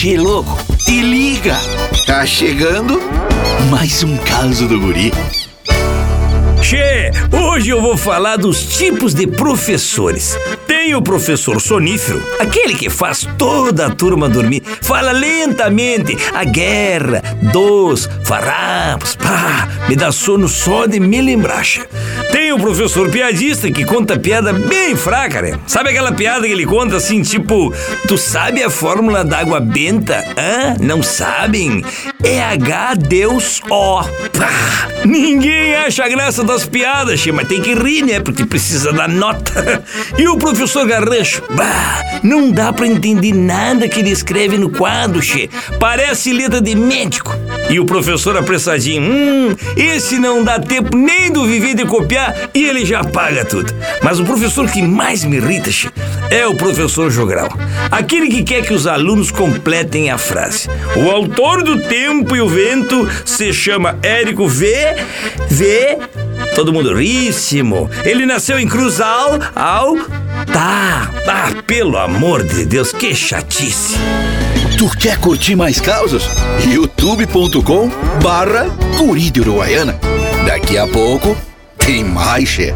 Che, louco, te liga! Tá chegando mais um caso do guri. Che, hoje eu vou falar dos tipos de professores. Tem o professor sonífero, aquele que faz toda a turma dormir, fala lentamente, a guerra, dos, farrapos, pá, me dá sono só de me lembrar. Tem o professor piadista que conta piada bem fraca, né? Sabe aquela piada que ele conta assim, tipo, tu sabe a fórmula da água benta? Hã? Não sabem? É H Deus O. Pá, ninguém acha graça das piadas, mas tem que rir, né? Porque precisa da nota. E o professor Garrancho? Bah, não dá pra entender nada que ele escreve no quadro, che. Parece letra de médico. E o professor apressadinho, hum, esse não dá tempo nem do viver de copiar e ele já paga tudo. Mas o professor que mais me irrita é o professor Jogral. Aquele que quer que os alunos completem a frase. O autor do Tempo e o Vento se chama Érico V. V. Todo mundo ríssimo. Ele nasceu em Cruzal, ao. Tá, tá, pelo amor de Deus, que chatice. Tu quer curtir mais causas? youtube.com barra Uruguaiana. Daqui a pouco tem mais, che.